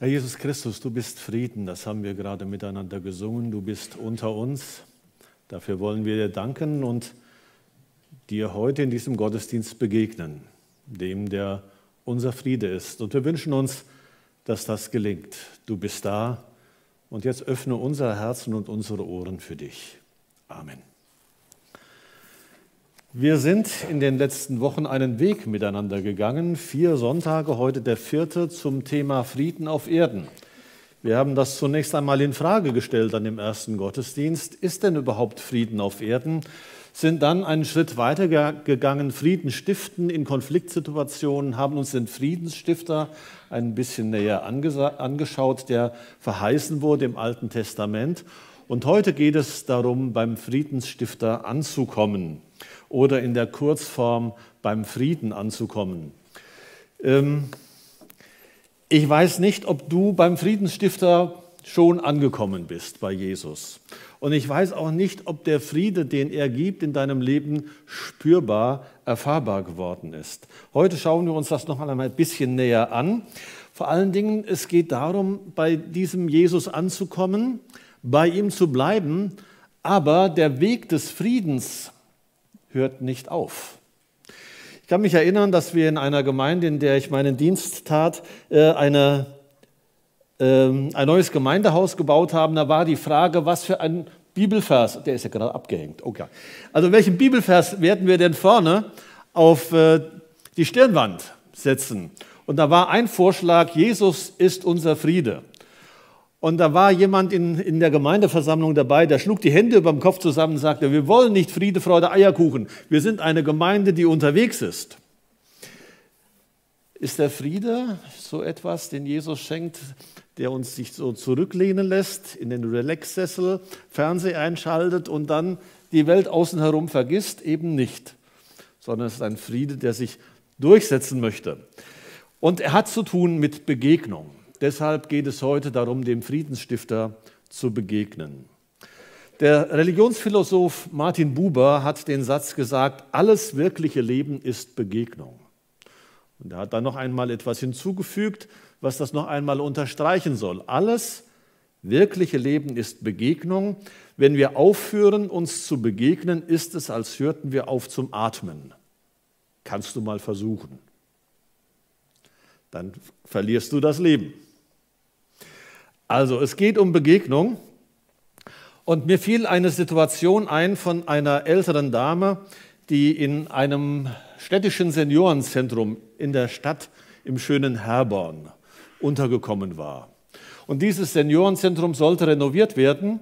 Herr Jesus Christus, du bist Frieden, das haben wir gerade miteinander gesungen, du bist unter uns. Dafür wollen wir dir danken und dir heute in diesem Gottesdienst begegnen, dem der unser Friede ist. Und wir wünschen uns, dass das gelingt. Du bist da und jetzt öffne unser Herzen und unsere Ohren für dich. Amen. Wir sind in den letzten Wochen einen Weg miteinander gegangen. Vier Sonntage, heute der vierte zum Thema Frieden auf Erden. Wir haben das zunächst einmal in Frage gestellt an dem ersten Gottesdienst. Ist denn überhaupt Frieden auf Erden? Sind dann einen Schritt weiter gegangen, Frieden stiften in Konfliktsituationen, haben uns den Friedensstifter ein bisschen näher angeschaut, der verheißen wurde im Alten Testament. Und heute geht es darum, beim Friedensstifter anzukommen oder in der Kurzform beim Frieden anzukommen. Ähm, ich weiß nicht, ob du beim Friedensstifter schon angekommen bist bei Jesus. Und ich weiß auch nicht, ob der Friede, den er gibt in deinem Leben, spürbar, erfahrbar geworden ist. Heute schauen wir uns das noch einmal ein bisschen näher an. Vor allen Dingen, es geht darum, bei diesem Jesus anzukommen, bei ihm zu bleiben, aber der Weg des Friedens hört nicht auf. Ich kann mich erinnern, dass wir in einer Gemeinde, in der ich meinen Dienst tat, äh, eine, ähm, ein neues Gemeindehaus gebaut haben. Da war die Frage, was für ein Bibelvers, der ist ja gerade abgehängt, okay. Also welchen Bibelvers werden wir denn vorne auf äh, die Stirnwand setzen? Und da war ein Vorschlag, Jesus ist unser Friede. Und da war jemand in, in der Gemeindeversammlung dabei, der schlug die Hände über dem Kopf zusammen und sagte, wir wollen nicht Friede, Freude, Eierkuchen. Wir sind eine Gemeinde, die unterwegs ist. Ist der Friede so etwas, den Jesus schenkt, der uns sich so zurücklehnen lässt, in den Relax-Sessel, Fernseher einschaltet und dann die Welt außen herum vergisst? Eben nicht, sondern es ist ein Friede, der sich durchsetzen möchte. Und er hat zu tun mit Begegnung. Deshalb geht es heute darum, dem Friedensstifter zu begegnen. Der Religionsphilosoph Martin Buber hat den Satz gesagt, alles wirkliche Leben ist Begegnung. Und er hat dann noch einmal etwas hinzugefügt, was das noch einmal unterstreichen soll. Alles wirkliche Leben ist Begegnung. Wenn wir aufhören, uns zu begegnen, ist es, als hörten wir auf zum Atmen. Kannst du mal versuchen. Dann verlierst du das Leben. Also es geht um Begegnung. Und mir fiel eine Situation ein von einer älteren Dame, die in einem städtischen Seniorenzentrum in der Stadt im schönen Herborn untergekommen war. Und dieses Seniorenzentrum sollte renoviert werden.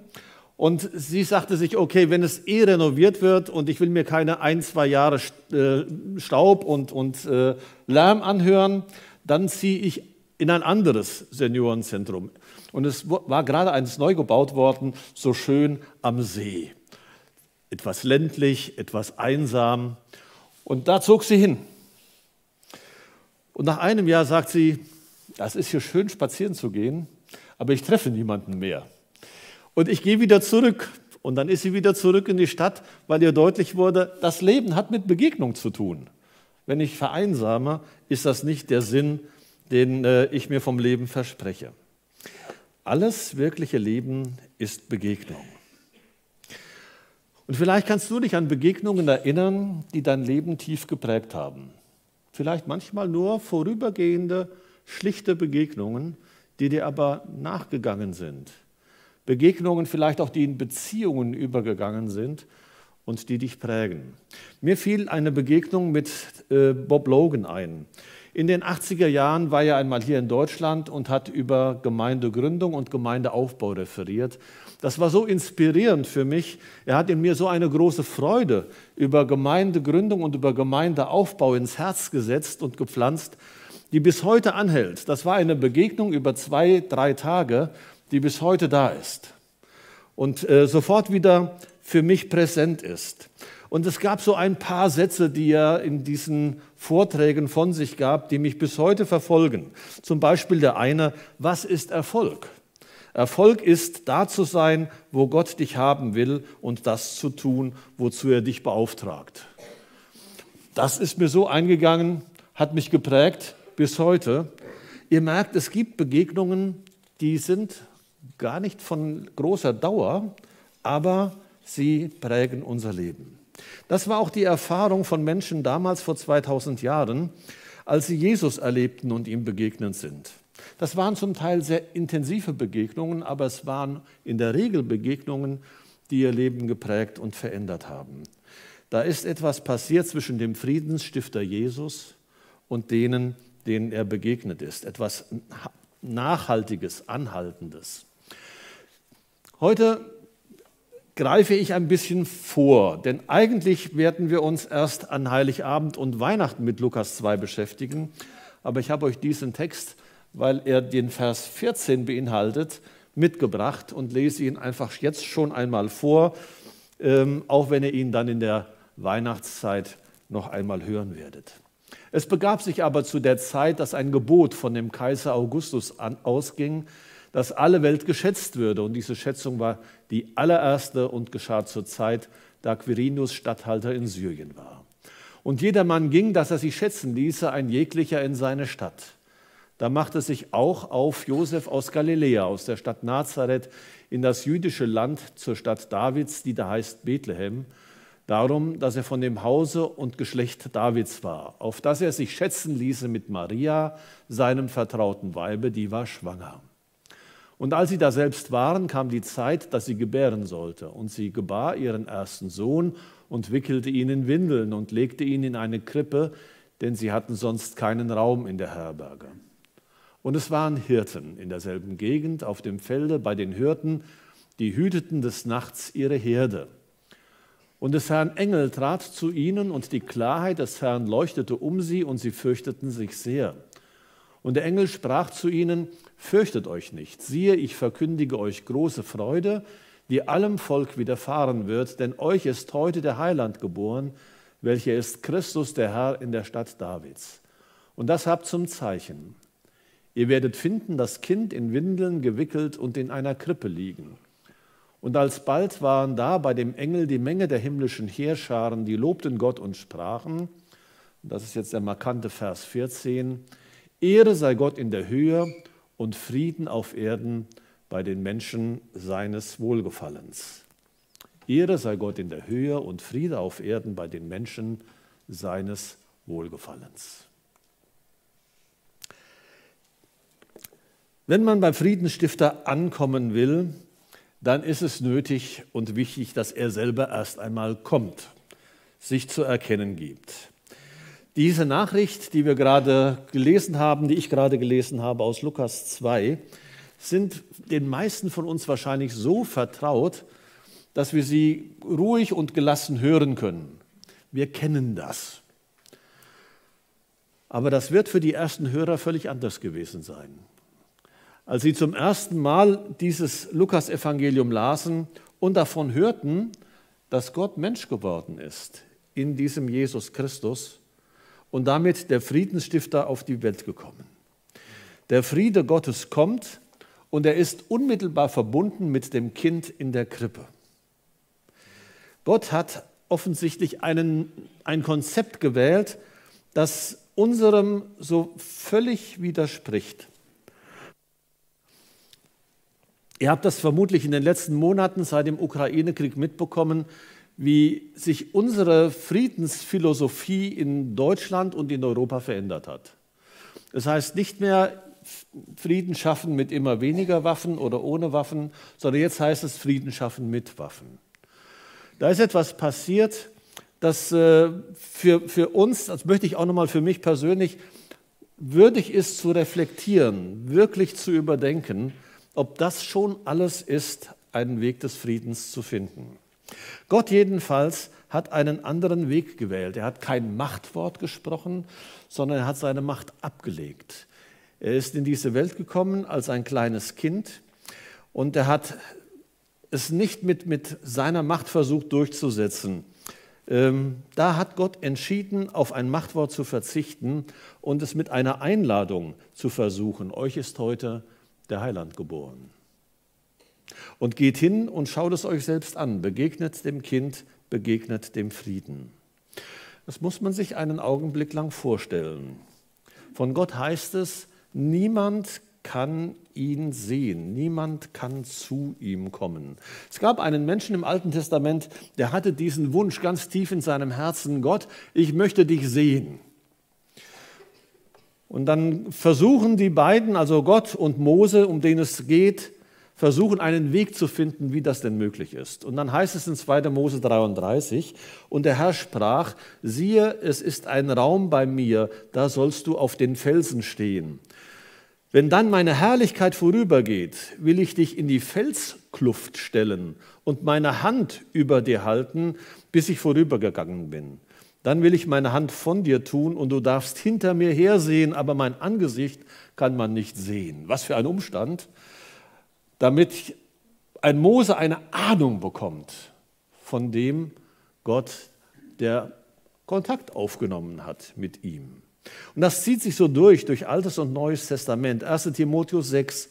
Und sie sagte sich, okay, wenn es eh renoviert wird und ich will mir keine ein, zwei Jahre äh, Staub und, und äh, Lärm anhören, dann ziehe ich in ein anderes Seniorenzentrum. Und es war gerade eines neu gebaut worden, so schön am See. Etwas ländlich, etwas einsam. Und da zog sie hin. Und nach einem Jahr sagt sie, das ist hier schön spazieren zu gehen, aber ich treffe niemanden mehr. Und ich gehe wieder zurück. Und dann ist sie wieder zurück in die Stadt, weil ihr deutlich wurde, das Leben hat mit Begegnung zu tun. Wenn ich vereinsame, ist das nicht der Sinn, den äh, ich mir vom Leben verspreche. Alles wirkliche Leben ist Begegnung. Und vielleicht kannst du dich an Begegnungen erinnern, die dein Leben tief geprägt haben. Vielleicht manchmal nur vorübergehende, schlichte Begegnungen, die dir aber nachgegangen sind. Begegnungen vielleicht auch, die in Beziehungen übergegangen sind und die dich prägen. Mir fiel eine Begegnung mit äh, Bob Logan ein. In den 80er Jahren war er einmal hier in Deutschland und hat über Gemeindegründung und Gemeindeaufbau referiert. Das war so inspirierend für mich. Er hat in mir so eine große Freude über Gemeindegründung und über Gemeindeaufbau ins Herz gesetzt und gepflanzt, die bis heute anhält. Das war eine Begegnung über zwei, drei Tage, die bis heute da ist und äh, sofort wieder für mich präsent ist. Und es gab so ein paar Sätze, die er in diesen Vorträgen von sich gab, die mich bis heute verfolgen. Zum Beispiel der eine, was ist Erfolg? Erfolg ist, da zu sein, wo Gott dich haben will und das zu tun, wozu er dich beauftragt. Das ist mir so eingegangen, hat mich geprägt bis heute. Ihr merkt, es gibt Begegnungen, die sind gar nicht von großer Dauer, aber sie prägen unser Leben. Das war auch die Erfahrung von Menschen damals vor 2000 Jahren, als sie Jesus erlebten und ihm begegnet sind. Das waren zum Teil sehr intensive Begegnungen, aber es waren in der Regel Begegnungen, die ihr Leben geprägt und verändert haben. Da ist etwas passiert zwischen dem Friedensstifter Jesus und denen, denen er begegnet ist. Etwas Nachhaltiges, Anhaltendes. Heute greife ich ein bisschen vor, denn eigentlich werden wir uns erst an Heiligabend und Weihnachten mit Lukas 2 beschäftigen, aber ich habe euch diesen Text, weil er den Vers 14 beinhaltet, mitgebracht und lese ihn einfach jetzt schon einmal vor, ähm, auch wenn ihr ihn dann in der Weihnachtszeit noch einmal hören werdet. Es begab sich aber zu der Zeit, dass ein Gebot von dem Kaiser Augustus ausging, dass alle Welt geschätzt würde. Und diese Schätzung war die allererste und geschah zur Zeit, da Quirinius Statthalter in Syrien war. Und jedermann ging, dass er sich schätzen ließe, ein jeglicher in seine Stadt. Da machte sich auch auf Josef aus Galiläa, aus der Stadt Nazareth, in das jüdische Land zur Stadt Davids, die da heißt Bethlehem, darum, dass er von dem Hause und Geschlecht Davids war, auf dass er sich schätzen ließe mit Maria, seinem vertrauten Weibe, die war schwanger. Und als sie da selbst waren, kam die Zeit, dass sie gebären sollte. Und sie gebar ihren ersten Sohn und wickelte ihn in Windeln und legte ihn in eine Krippe, denn sie hatten sonst keinen Raum in der Herberge. Und es waren Hirten in derselben Gegend auf dem Felde bei den Hirten, die hüteten des Nachts ihre Herde. Und des Herrn Engel trat zu ihnen, und die Klarheit des Herrn leuchtete um sie, und sie fürchteten sich sehr. Und der Engel sprach zu ihnen, Fürchtet euch nicht, siehe, ich verkündige euch große Freude, die allem Volk widerfahren wird, denn euch ist heute der Heiland geboren, welcher ist Christus der Herr in der Stadt Davids. Und das habt zum Zeichen. Ihr werdet finden das Kind in Windeln gewickelt und in einer Krippe liegen. Und alsbald waren da bei dem Engel die Menge der himmlischen Heerscharen, die lobten Gott und sprachen, das ist jetzt der markante Vers 14, Ehre sei Gott in der Höhe und Frieden auf Erden bei den Menschen seines Wohlgefallens. Ehre sei Gott in der Höhe und Friede auf Erden bei den Menschen seines Wohlgefallens. Wenn man beim Friedensstifter ankommen will, dann ist es nötig und wichtig, dass er selber erst einmal kommt, sich zu erkennen gibt. Diese Nachricht, die wir gerade gelesen haben, die ich gerade gelesen habe aus Lukas 2, sind den meisten von uns wahrscheinlich so vertraut, dass wir sie ruhig und gelassen hören können. Wir kennen das. Aber das wird für die ersten Hörer völlig anders gewesen sein. Als sie zum ersten Mal dieses Lukas-Evangelium lasen und davon hörten, dass Gott Mensch geworden ist in diesem Jesus Christus und damit der Friedensstifter auf die Welt gekommen. Der Friede Gottes kommt und er ist unmittelbar verbunden mit dem Kind in der Krippe. Gott hat offensichtlich einen, ein Konzept gewählt, das unserem so völlig widerspricht. Ihr habt das vermutlich in den letzten Monaten seit dem Ukraine-Krieg mitbekommen, wie sich unsere Friedensphilosophie in Deutschland und in Europa verändert hat. Das heißt nicht mehr Frieden schaffen mit immer weniger Waffen oder ohne Waffen, sondern jetzt heißt es Frieden schaffen mit Waffen. Da ist etwas passiert, das äh, für, für uns, das möchte ich auch nochmal für mich persönlich, würdig ist zu reflektieren, wirklich zu überdenken ob das schon alles ist, einen Weg des Friedens zu finden. Gott jedenfalls hat einen anderen Weg gewählt. Er hat kein Machtwort gesprochen, sondern er hat seine Macht abgelegt. Er ist in diese Welt gekommen als ein kleines Kind und er hat es nicht mit, mit seiner Macht versucht durchzusetzen. Ähm, da hat Gott entschieden, auf ein Machtwort zu verzichten und es mit einer Einladung zu versuchen. Euch ist heute der Heiland geboren. Und geht hin und schaut es euch selbst an, begegnet dem Kind, begegnet dem Frieden. Das muss man sich einen Augenblick lang vorstellen. Von Gott heißt es, Niemand kann ihn sehen, niemand kann zu ihm kommen. Es gab einen Menschen im Alten Testament, der hatte diesen Wunsch ganz tief in seinem Herzen, Gott, ich möchte dich sehen. Und dann versuchen die beiden, also Gott und Mose, um den es geht, versuchen einen Weg zu finden, wie das denn möglich ist. Und dann heißt es in 2. Mose 33, und der Herr sprach, siehe, es ist ein Raum bei mir, da sollst du auf den Felsen stehen. Wenn dann meine Herrlichkeit vorübergeht, will ich dich in die Felskluft stellen und meine Hand über dir halten, bis ich vorübergegangen bin. Dann will ich meine Hand von dir tun und du darfst hinter mir hersehen, aber mein Angesicht kann man nicht sehen. Was für ein Umstand, damit ein Mose eine Ahnung bekommt von dem Gott, der Kontakt aufgenommen hat mit ihm. Und das zieht sich so durch, durch Altes und Neues Testament. 1 Timotheus 6.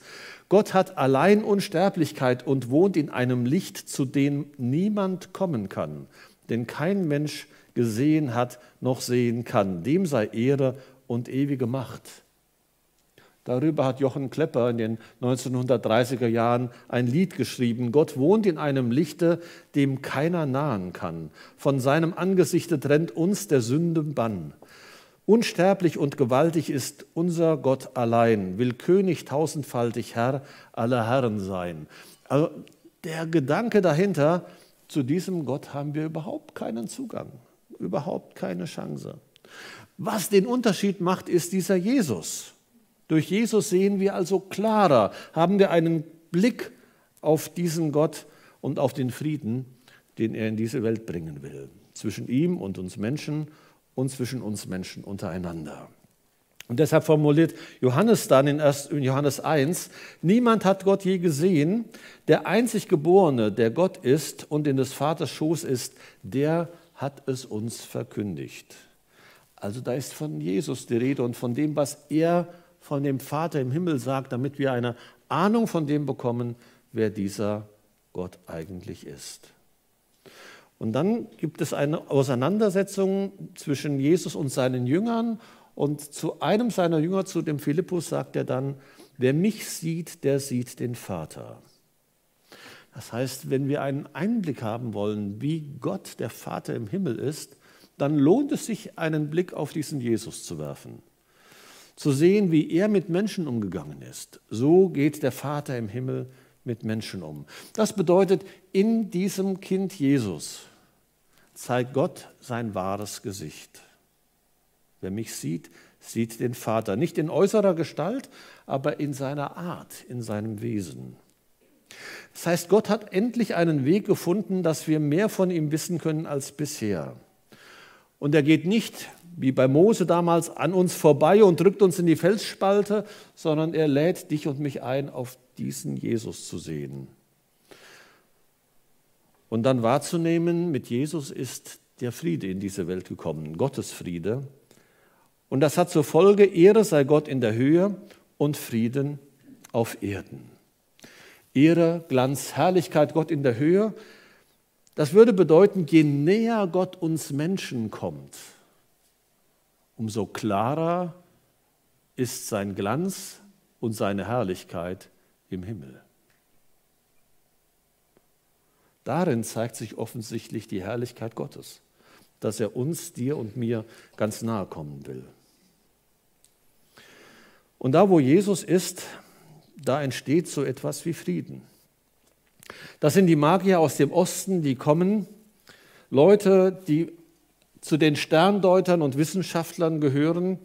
Gott hat allein Unsterblichkeit und wohnt in einem Licht, zu dem niemand kommen kann, denn kein Mensch gesehen hat noch sehen kann. Dem sei Ehre und ewige Macht. Darüber hat Jochen Klepper in den 1930er Jahren ein Lied geschrieben. Gott wohnt in einem Lichte, dem keiner nahen kann. Von seinem Angesichte trennt uns der Sünde Bann. Unsterblich und gewaltig ist unser Gott allein, will König tausendfaltig Herr aller Herren sein. Also der Gedanke dahinter, zu diesem Gott haben wir überhaupt keinen Zugang überhaupt keine Chance. Was den Unterschied macht, ist dieser Jesus. Durch Jesus sehen wir also klarer, haben wir einen Blick auf diesen Gott und auf den Frieden, den er in diese Welt bringen will. Zwischen ihm und uns Menschen und zwischen uns Menschen untereinander. Und deshalb formuliert Johannes dann in Johannes 1, niemand hat Gott je gesehen, der einzig Geborene, der Gott ist und in des Vaters Schoß ist, der hat es uns verkündigt. Also da ist von Jesus die Rede und von dem, was er von dem Vater im Himmel sagt, damit wir eine Ahnung von dem bekommen, wer dieser Gott eigentlich ist. Und dann gibt es eine Auseinandersetzung zwischen Jesus und seinen Jüngern. Und zu einem seiner Jünger, zu dem Philippus, sagt er dann, wer mich sieht, der sieht den Vater. Das heißt, wenn wir einen Einblick haben wollen, wie Gott, der Vater im Himmel ist, dann lohnt es sich, einen Blick auf diesen Jesus zu werfen. Zu sehen, wie er mit Menschen umgegangen ist. So geht der Vater im Himmel mit Menschen um. Das bedeutet, in diesem Kind Jesus zeigt Gott sein wahres Gesicht. Wer mich sieht, sieht den Vater. Nicht in äußerer Gestalt, aber in seiner Art, in seinem Wesen. Das heißt, Gott hat endlich einen Weg gefunden, dass wir mehr von ihm wissen können als bisher. Und er geht nicht, wie bei Mose damals, an uns vorbei und drückt uns in die Felsspalte, sondern er lädt dich und mich ein, auf diesen Jesus zu sehen. Und dann wahrzunehmen, mit Jesus ist der Friede in diese Welt gekommen, Gottes Friede. Und das hat zur Folge, Ehre sei Gott in der Höhe und Frieden auf Erden. Ehre, Glanz, Herrlichkeit Gott in der Höhe. Das würde bedeuten, je näher Gott uns Menschen kommt, umso klarer ist sein Glanz und seine Herrlichkeit im Himmel. Darin zeigt sich offensichtlich die Herrlichkeit Gottes, dass er uns, dir und mir ganz nahe kommen will. Und da, wo Jesus ist, da entsteht so etwas wie Frieden. Das sind die Magier aus dem Osten, die kommen, Leute, die zu den Sterndeutern und Wissenschaftlern gehören,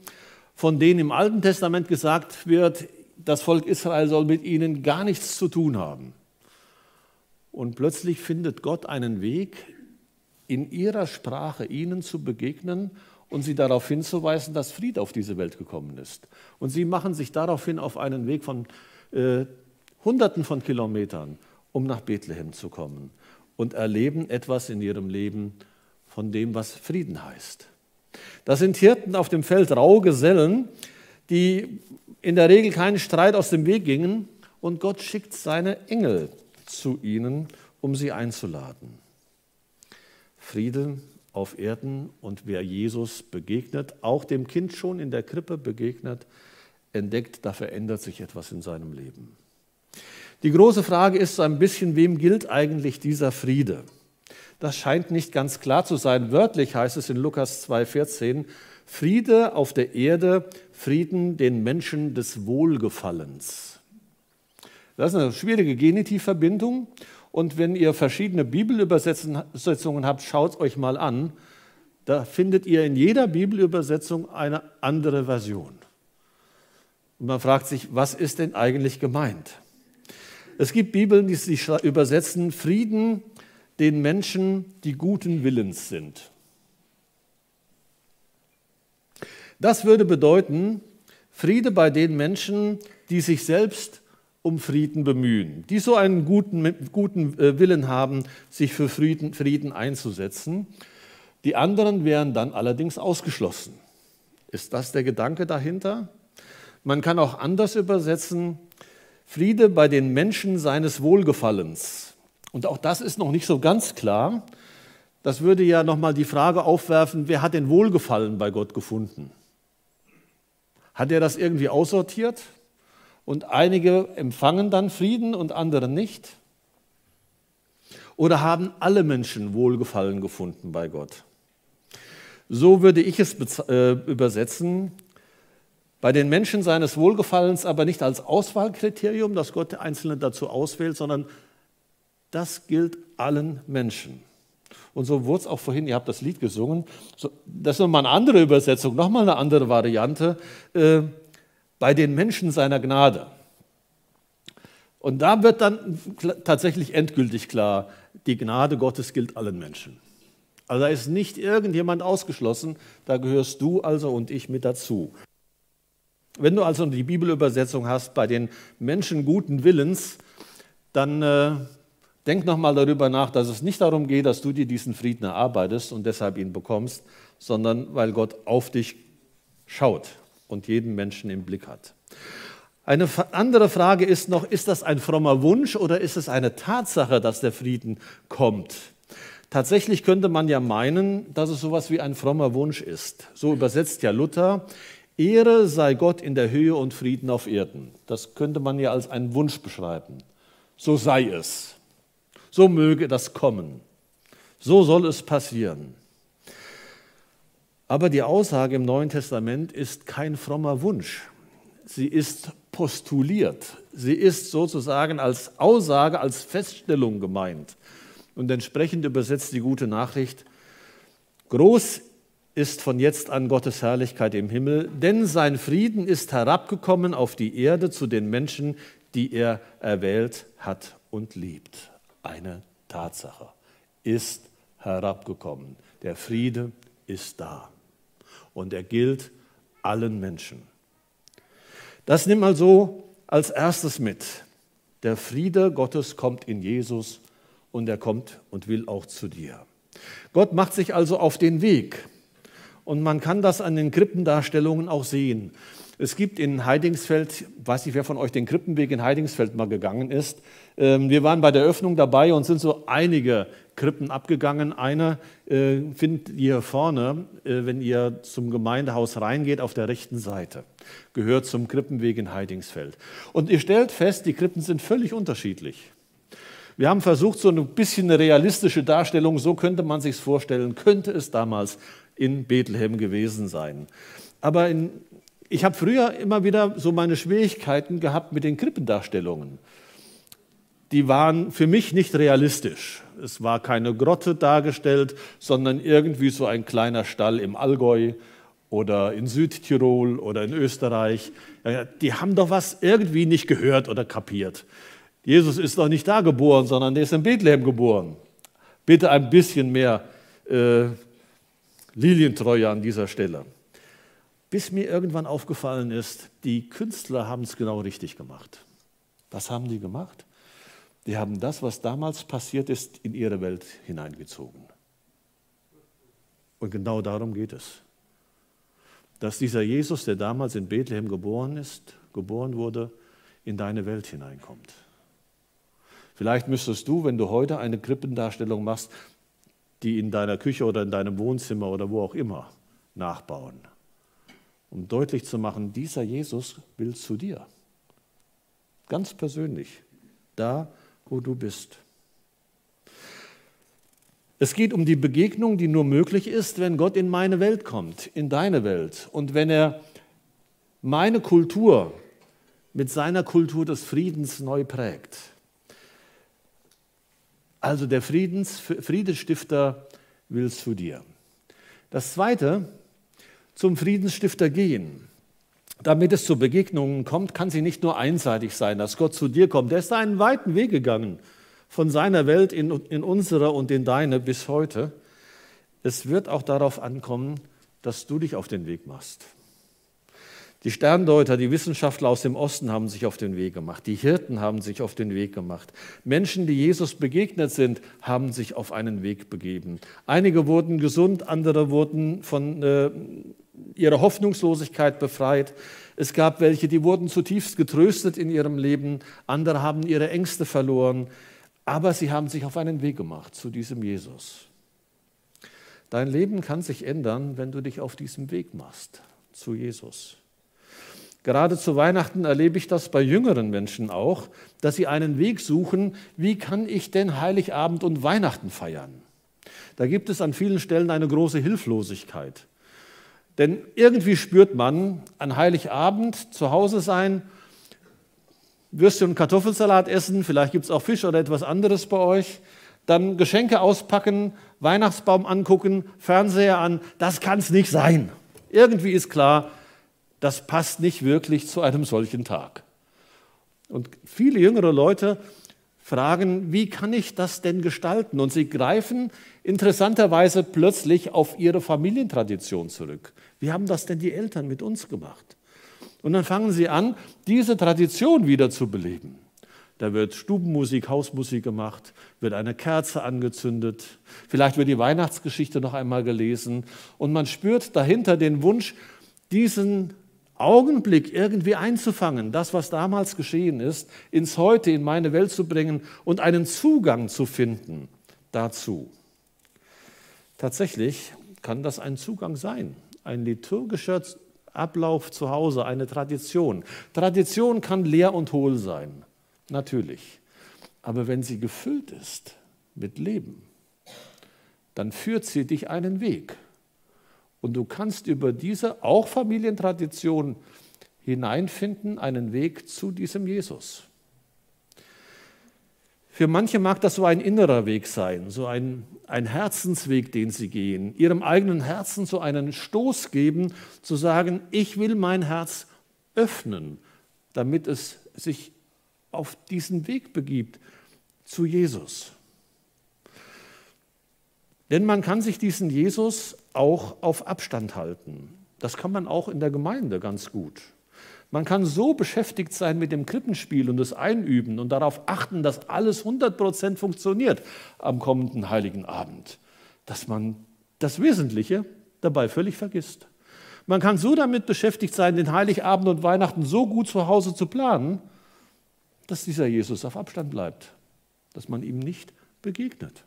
von denen im Alten Testament gesagt wird, das Volk Israel soll mit ihnen gar nichts zu tun haben. Und plötzlich findet Gott einen Weg, in ihrer Sprache ihnen zu begegnen und sie darauf hinzuweisen, dass Fried auf diese Welt gekommen ist. Und sie machen sich daraufhin auf einen Weg von äh, Hunderten von Kilometern, um nach Bethlehem zu kommen und erleben etwas in ihrem Leben von dem, was Frieden heißt. Das sind Hirten auf dem Feld, raue Gesellen, die in der Regel keinen Streit aus dem Weg gingen und Gott schickt seine Engel zu ihnen, um sie einzuladen. Frieden auf Erden und wer Jesus begegnet, auch dem Kind schon in der Krippe begegnet, entdeckt, da verändert sich etwas in seinem Leben. Die große Frage ist so ein bisschen, wem gilt eigentlich dieser Friede? Das scheint nicht ganz klar zu sein. Wörtlich heißt es in Lukas 2,14, Friede auf der Erde, Frieden den Menschen des Wohlgefallens. Das ist eine schwierige Genitivverbindung. Und wenn ihr verschiedene Bibelübersetzungen habt, schaut euch mal an. Da findet ihr in jeder Bibelübersetzung eine andere Version. Und man fragt sich, was ist denn eigentlich gemeint? Es gibt Bibeln, die sich übersetzen, Frieden den Menschen, die guten Willens sind. Das würde bedeuten, Friede bei den Menschen, die sich selbst um Frieden bemühen, die so einen guten, guten äh, Willen haben, sich für Frieden, Frieden einzusetzen. Die anderen wären dann allerdings ausgeschlossen. Ist das der Gedanke dahinter? Man kann auch anders übersetzen, Friede bei den Menschen seines Wohlgefallens. Und auch das ist noch nicht so ganz klar. Das würde ja nochmal die Frage aufwerfen, wer hat den Wohlgefallen bei Gott gefunden? Hat er das irgendwie aussortiert? Und einige empfangen dann Frieden und andere nicht? Oder haben alle Menschen Wohlgefallen gefunden bei Gott? So würde ich es äh, übersetzen. Bei den Menschen seines Wohlgefallens aber nicht als Auswahlkriterium, dass Gott Einzelne dazu auswählt, sondern das gilt allen Menschen. Und so wurde es auch vorhin, ihr habt das Lied gesungen, das ist nochmal eine andere Übersetzung, nochmal eine andere Variante, äh, bei den Menschen seiner Gnade. Und da wird dann tatsächlich endgültig klar, die Gnade Gottes gilt allen Menschen. Also da ist nicht irgendjemand ausgeschlossen, da gehörst du also und ich mit dazu. Wenn du also die Bibelübersetzung hast, bei den Menschen guten Willens, dann äh, Denk nochmal darüber nach, dass es nicht darum geht, dass du dir diesen Frieden erarbeitest und deshalb ihn bekommst, sondern weil Gott auf dich schaut und jeden Menschen im Blick hat. Eine andere Frage ist noch, ist das ein frommer Wunsch oder ist es eine Tatsache, dass der Frieden kommt? Tatsächlich könnte man ja meinen, dass es sowas wie ein frommer Wunsch ist. So übersetzt ja Luther, Ehre sei Gott in der Höhe und Frieden auf Erden. Das könnte man ja als einen Wunsch beschreiben. So sei es. So möge das kommen. So soll es passieren. Aber die Aussage im Neuen Testament ist kein frommer Wunsch. Sie ist postuliert. Sie ist sozusagen als Aussage, als Feststellung gemeint. Und entsprechend übersetzt die gute Nachricht, groß ist von jetzt an Gottes Herrlichkeit im Himmel, denn sein Frieden ist herabgekommen auf die Erde zu den Menschen, die er erwählt hat und liebt eine Tatsache, ist herabgekommen. Der Friede ist da und er gilt allen Menschen. Das nimm also als erstes mit. Der Friede Gottes kommt in Jesus und er kommt und will auch zu dir. Gott macht sich also auf den Weg und man kann das an den Krippendarstellungen auch sehen. Es gibt in Heidingsfeld, weiß nicht, wer von euch den Krippenweg in Heidingsfeld mal gegangen ist. Ähm, wir waren bei der Öffnung dabei und sind so einige Krippen abgegangen. Eine äh, findet ihr vorne, äh, wenn ihr zum Gemeindehaus reingeht, auf der rechten Seite. Gehört zum Krippenweg in Heidingsfeld. Und ihr stellt fest, die Krippen sind völlig unterschiedlich. Wir haben versucht, so ein bisschen eine realistische Darstellung, so könnte man sich vorstellen, könnte es damals in Bethlehem gewesen sein. Aber in ich habe früher immer wieder so meine Schwierigkeiten gehabt mit den Krippendarstellungen. Die waren für mich nicht realistisch. Es war keine Grotte dargestellt, sondern irgendwie so ein kleiner Stall im Allgäu oder in Südtirol oder in Österreich. Die haben doch was irgendwie nicht gehört oder kapiert. Jesus ist doch nicht da geboren, sondern der ist in Bethlehem geboren. Bitte ein bisschen mehr äh, Lilientreue an dieser Stelle bis mir irgendwann aufgefallen ist, die Künstler haben es genau richtig gemacht. Was haben die gemacht? Die haben das, was damals passiert ist, in ihre Welt hineingezogen. Und genau darum geht es. Dass dieser Jesus, der damals in Bethlehem geboren ist, geboren wurde, in deine Welt hineinkommt. Vielleicht müsstest du, wenn du heute eine Krippendarstellung machst, die in deiner Küche oder in deinem Wohnzimmer oder wo auch immer nachbauen um deutlich zu machen, dieser Jesus will zu dir. Ganz persönlich, da, wo du bist. Es geht um die Begegnung, die nur möglich ist, wenn Gott in meine Welt kommt, in deine Welt. Und wenn er meine Kultur mit seiner Kultur des Friedens neu prägt. Also der Friedens, Friedensstifter will zu dir. Das Zweite, zum Friedensstifter gehen. Damit es zu Begegnungen kommt, kann sie nicht nur einseitig sein, dass Gott zu dir kommt. Er ist einen weiten Weg gegangen von seiner Welt in, in unsere und in deine bis heute. Es wird auch darauf ankommen, dass du dich auf den Weg machst. Die Sterndeuter, die Wissenschaftler aus dem Osten haben sich auf den Weg gemacht. Die Hirten haben sich auf den Weg gemacht. Menschen, die Jesus begegnet sind, haben sich auf einen Weg begeben. Einige wurden gesund, andere wurden von äh, ihrer Hoffnungslosigkeit befreit. Es gab welche, die wurden zutiefst getröstet in ihrem Leben. Andere haben ihre Ängste verloren. Aber sie haben sich auf einen Weg gemacht zu diesem Jesus. Dein Leben kann sich ändern, wenn du dich auf diesem Weg machst zu Jesus. Gerade zu Weihnachten erlebe ich das bei jüngeren Menschen auch, dass sie einen Weg suchen, wie kann ich denn Heiligabend und Weihnachten feiern? Da gibt es an vielen Stellen eine große Hilflosigkeit. Denn irgendwie spürt man an Heiligabend zu Hause sein, Würstchen und Kartoffelsalat essen, vielleicht gibt es auch Fisch oder etwas anderes bei euch, dann Geschenke auspacken, Weihnachtsbaum angucken, Fernseher an, das kann es nicht sein. Irgendwie ist klar, das passt nicht wirklich zu einem solchen Tag. Und viele jüngere Leute fragen, wie kann ich das denn gestalten? Und sie greifen interessanterweise plötzlich auf ihre Familientradition zurück. Wie haben das denn die Eltern mit uns gemacht? Und dann fangen sie an, diese Tradition wieder zu beleben. Da wird Stubenmusik, Hausmusik gemacht, wird eine Kerze angezündet, vielleicht wird die Weihnachtsgeschichte noch einmal gelesen und man spürt dahinter den Wunsch, diesen Augenblick irgendwie einzufangen, das, was damals geschehen ist, ins Heute, in meine Welt zu bringen und einen Zugang zu finden dazu. Tatsächlich kann das ein Zugang sein, ein liturgischer Ablauf zu Hause, eine Tradition. Tradition kann leer und hohl sein, natürlich. Aber wenn sie gefüllt ist mit Leben, dann führt sie dich einen Weg. Und du kannst über diese auch Familientradition hineinfinden, einen Weg zu diesem Jesus. Für manche mag das so ein innerer Weg sein, so ein, ein Herzensweg, den sie gehen, ihrem eigenen Herzen so einen Stoß geben, zu sagen, ich will mein Herz öffnen, damit es sich auf diesen Weg begibt zu Jesus. Denn man kann sich diesen Jesus auch auf Abstand halten. Das kann man auch in der Gemeinde ganz gut. Man kann so beschäftigt sein mit dem Krippenspiel und das Einüben und darauf achten, dass alles 100% funktioniert am kommenden heiligen Abend, dass man das Wesentliche dabei völlig vergisst. Man kann so damit beschäftigt sein, den Heiligabend und Weihnachten so gut zu Hause zu planen, dass dieser Jesus auf Abstand bleibt, dass man ihm nicht begegnet.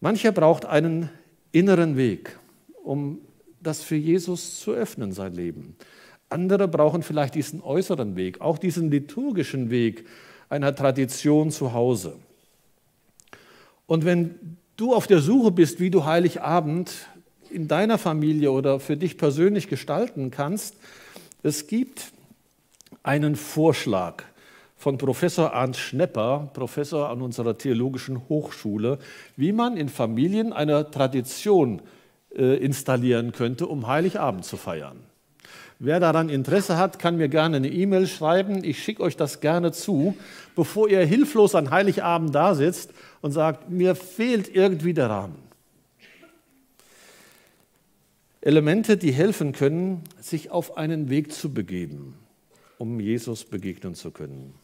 Mancher braucht einen inneren Weg, um das für Jesus zu öffnen, sein Leben. Andere brauchen vielleicht diesen äußeren Weg, auch diesen liturgischen Weg einer Tradition zu Hause. Und wenn du auf der Suche bist, wie du Heiligabend in deiner Familie oder für dich persönlich gestalten kannst, es gibt einen Vorschlag von Professor Arndt Schnepper, Professor an unserer Theologischen Hochschule, wie man in Familien eine Tradition äh, installieren könnte, um Heiligabend zu feiern. Wer daran Interesse hat, kann mir gerne eine E-Mail schreiben. Ich schicke euch das gerne zu, bevor ihr hilflos an Heiligabend da sitzt und sagt, mir fehlt irgendwie der Rahmen. Elemente, die helfen können, sich auf einen Weg zu begeben, um Jesus begegnen zu können.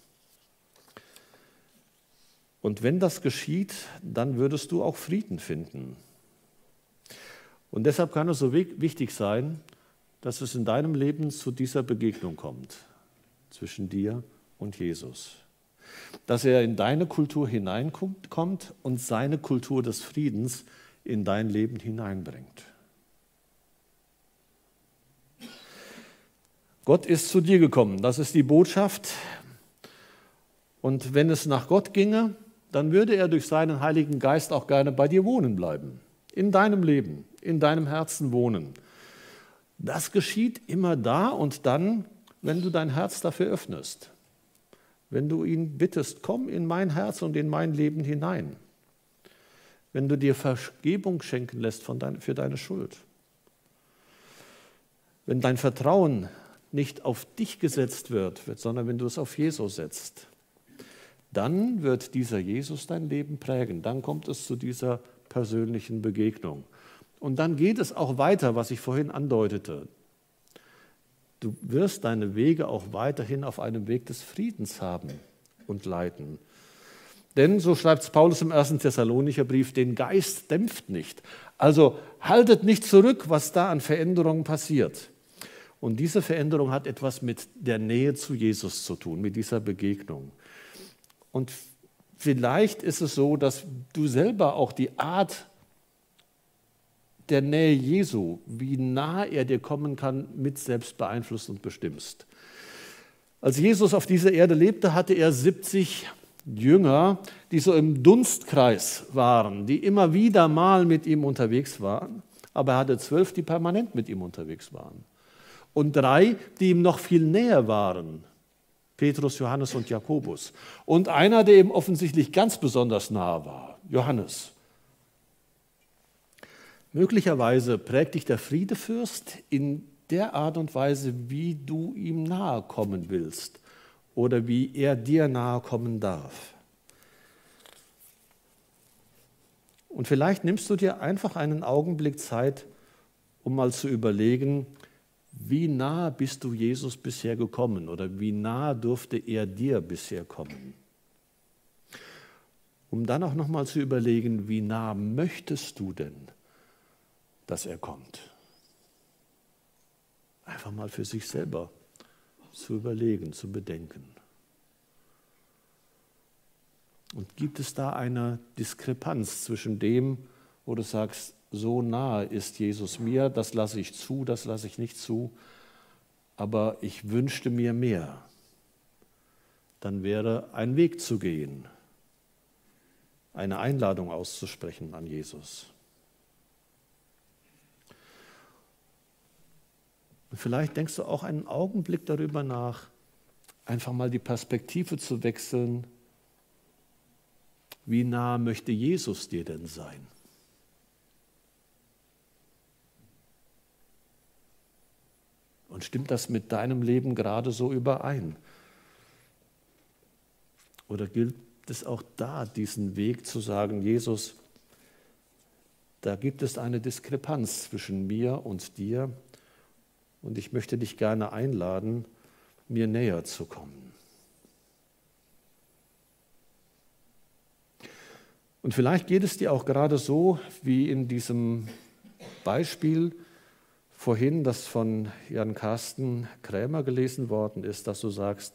Und wenn das geschieht, dann würdest du auch Frieden finden. Und deshalb kann es so wichtig sein, dass es in deinem Leben zu dieser Begegnung kommt zwischen dir und Jesus. Dass er in deine Kultur hineinkommt und seine Kultur des Friedens in dein Leben hineinbringt. Gott ist zu dir gekommen. Das ist die Botschaft. Und wenn es nach Gott ginge, dann würde er durch seinen Heiligen Geist auch gerne bei dir wohnen bleiben. In deinem Leben, in deinem Herzen wohnen. Das geschieht immer da und dann, wenn du dein Herz dafür öffnest. Wenn du ihn bittest, komm in mein Herz und in mein Leben hinein. Wenn du dir Vergebung schenken lässt dein, für deine Schuld. Wenn dein Vertrauen nicht auf dich gesetzt wird, sondern wenn du es auf Jesus setzt, dann wird dieser Jesus dein Leben prägen. Dann kommt es zu dieser persönlichen Begegnung. Und dann geht es auch weiter, was ich vorhin andeutete. Du wirst deine Wege auch weiterhin auf einem Weg des Friedens haben und leiten. Denn, so schreibt es Paulus im ersten Thessalonicher Brief, den Geist dämpft nicht. Also haltet nicht zurück, was da an Veränderungen passiert. Und diese Veränderung hat etwas mit der Nähe zu Jesus zu tun, mit dieser Begegnung. Und vielleicht ist es so, dass du selber auch die Art der Nähe Jesu, wie nah er dir kommen kann, mit selbst beeinflusst und bestimmst. Als Jesus auf dieser Erde lebte, hatte er 70 Jünger, die so im Dunstkreis waren, die immer wieder mal mit ihm unterwegs waren. Aber er hatte zwölf, die permanent mit ihm unterwegs waren und drei, die ihm noch viel näher waren. Petrus, Johannes und Jakobus. Und einer, der ihm offensichtlich ganz besonders nahe war, Johannes. Möglicherweise prägt dich der Friedefürst in der Art und Weise, wie du ihm nahe kommen willst oder wie er dir nahe kommen darf. Und vielleicht nimmst du dir einfach einen Augenblick Zeit, um mal zu überlegen, wie nah bist du Jesus bisher gekommen oder wie nah durfte er dir bisher kommen? Um dann auch nochmal zu überlegen, wie nah möchtest du denn, dass er kommt? Einfach mal für sich selber zu überlegen, zu bedenken. Und gibt es da eine Diskrepanz zwischen dem, wo du sagst, so nahe ist Jesus mir, das lasse ich zu, das lasse ich nicht zu, aber ich wünschte mir mehr. Dann wäre ein Weg zu gehen, eine Einladung auszusprechen an Jesus. Und vielleicht denkst du auch einen Augenblick darüber nach, einfach mal die Perspektive zu wechseln. Wie nah möchte Jesus dir denn sein? Und stimmt das mit deinem Leben gerade so überein? Oder gilt es auch da, diesen Weg zu sagen, Jesus, da gibt es eine Diskrepanz zwischen mir und dir und ich möchte dich gerne einladen, mir näher zu kommen. Und vielleicht geht es dir auch gerade so wie in diesem Beispiel, vorhin, das von Jan Carsten Krämer gelesen worden ist, dass du sagst,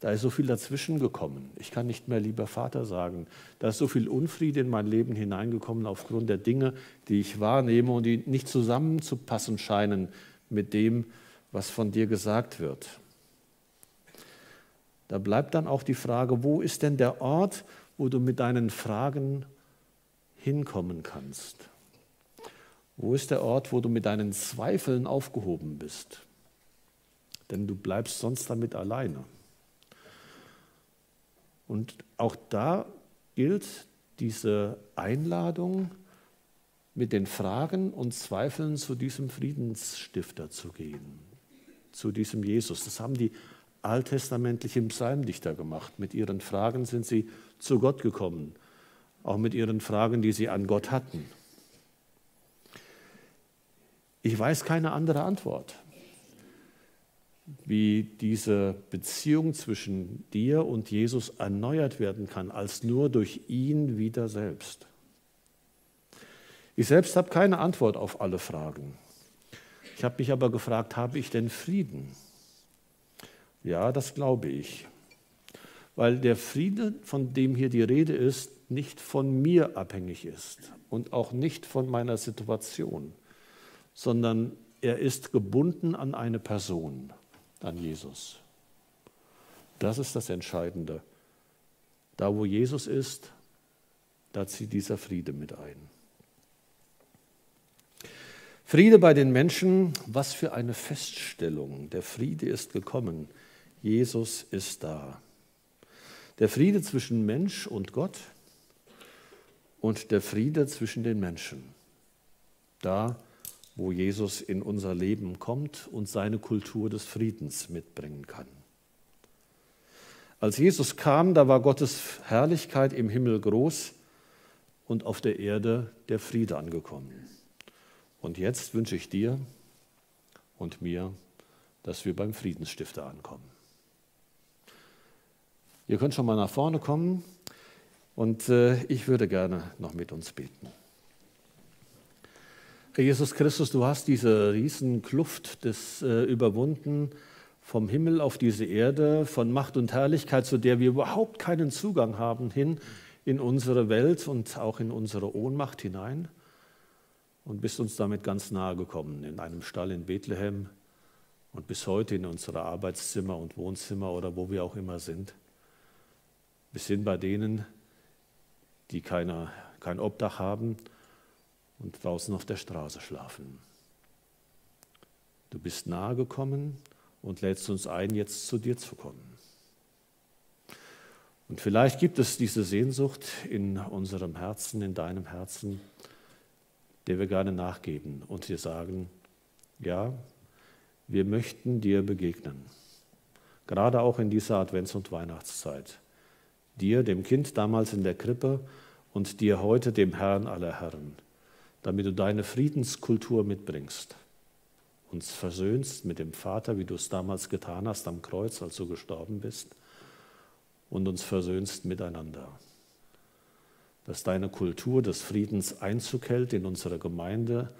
da ist so viel dazwischen gekommen. Ich kann nicht mehr lieber Vater sagen. Da ist so viel Unfriede in mein Leben hineingekommen aufgrund der Dinge, die ich wahrnehme und die nicht zusammenzupassen scheinen mit dem, was von dir gesagt wird. Da bleibt dann auch die Frage, wo ist denn der Ort, wo du mit deinen Fragen hinkommen kannst? Wo ist der Ort, wo du mit deinen Zweifeln aufgehoben bist? Denn du bleibst sonst damit alleine. Und auch da gilt diese Einladung, mit den Fragen und Zweifeln zu diesem Friedensstifter zu gehen, zu diesem Jesus. Das haben die alttestamentlichen Psalmdichter gemacht. Mit ihren Fragen sind sie zu Gott gekommen, auch mit ihren Fragen, die sie an Gott hatten. Ich weiß keine andere Antwort, wie diese Beziehung zwischen dir und Jesus erneuert werden kann, als nur durch ihn wieder selbst. Ich selbst habe keine Antwort auf alle Fragen. Ich habe mich aber gefragt, habe ich denn Frieden? Ja, das glaube ich. Weil der Friede, von dem hier die Rede ist, nicht von mir abhängig ist und auch nicht von meiner Situation sondern er ist gebunden an eine Person, an Jesus. Das ist das Entscheidende. Da, wo Jesus ist, da zieht dieser Friede mit ein. Friede bei den Menschen, was für eine Feststellung. Der Friede ist gekommen. Jesus ist da. Der Friede zwischen Mensch und Gott und der Friede zwischen den Menschen. Da, wo Jesus in unser Leben kommt und seine Kultur des Friedens mitbringen kann. Als Jesus kam, da war Gottes Herrlichkeit im Himmel groß und auf der Erde der Friede angekommen. Und jetzt wünsche ich dir und mir, dass wir beim Friedensstifter ankommen. Ihr könnt schon mal nach vorne kommen und äh, ich würde gerne noch mit uns beten. Herr Jesus Christus, du hast diese Riesenkluft des äh, überwunden vom Himmel auf diese Erde, von Macht und Herrlichkeit, zu der wir überhaupt keinen Zugang haben, hin in unsere Welt und auch in unsere Ohnmacht hinein und bist uns damit ganz nahe gekommen, in einem Stall in Bethlehem und bis heute in unsere Arbeitszimmer und Wohnzimmer oder wo wir auch immer sind. Bis hin bei denen, die keine, kein Obdach haben und draußen auf der Straße schlafen. Du bist nahe gekommen und lädst uns ein, jetzt zu dir zu kommen. Und vielleicht gibt es diese Sehnsucht in unserem Herzen, in deinem Herzen, der wir gerne nachgeben und dir sagen, ja, wir möchten dir begegnen, gerade auch in dieser Advents- und Weihnachtszeit. Dir, dem Kind damals in der Krippe und dir heute, dem Herrn aller Herren damit du deine Friedenskultur mitbringst, uns versöhnst mit dem Vater, wie du es damals getan hast am Kreuz, als du gestorben bist, und uns versöhnst miteinander. Dass deine Kultur des Friedens Einzug hält in unsere Gemeinde,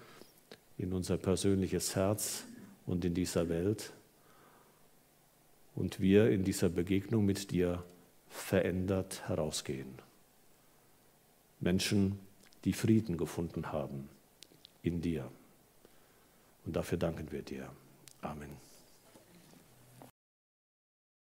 in unser persönliches Herz und in dieser Welt und wir in dieser Begegnung mit dir verändert herausgehen. Menschen, die Frieden gefunden haben in dir. Und dafür danken wir dir. Amen.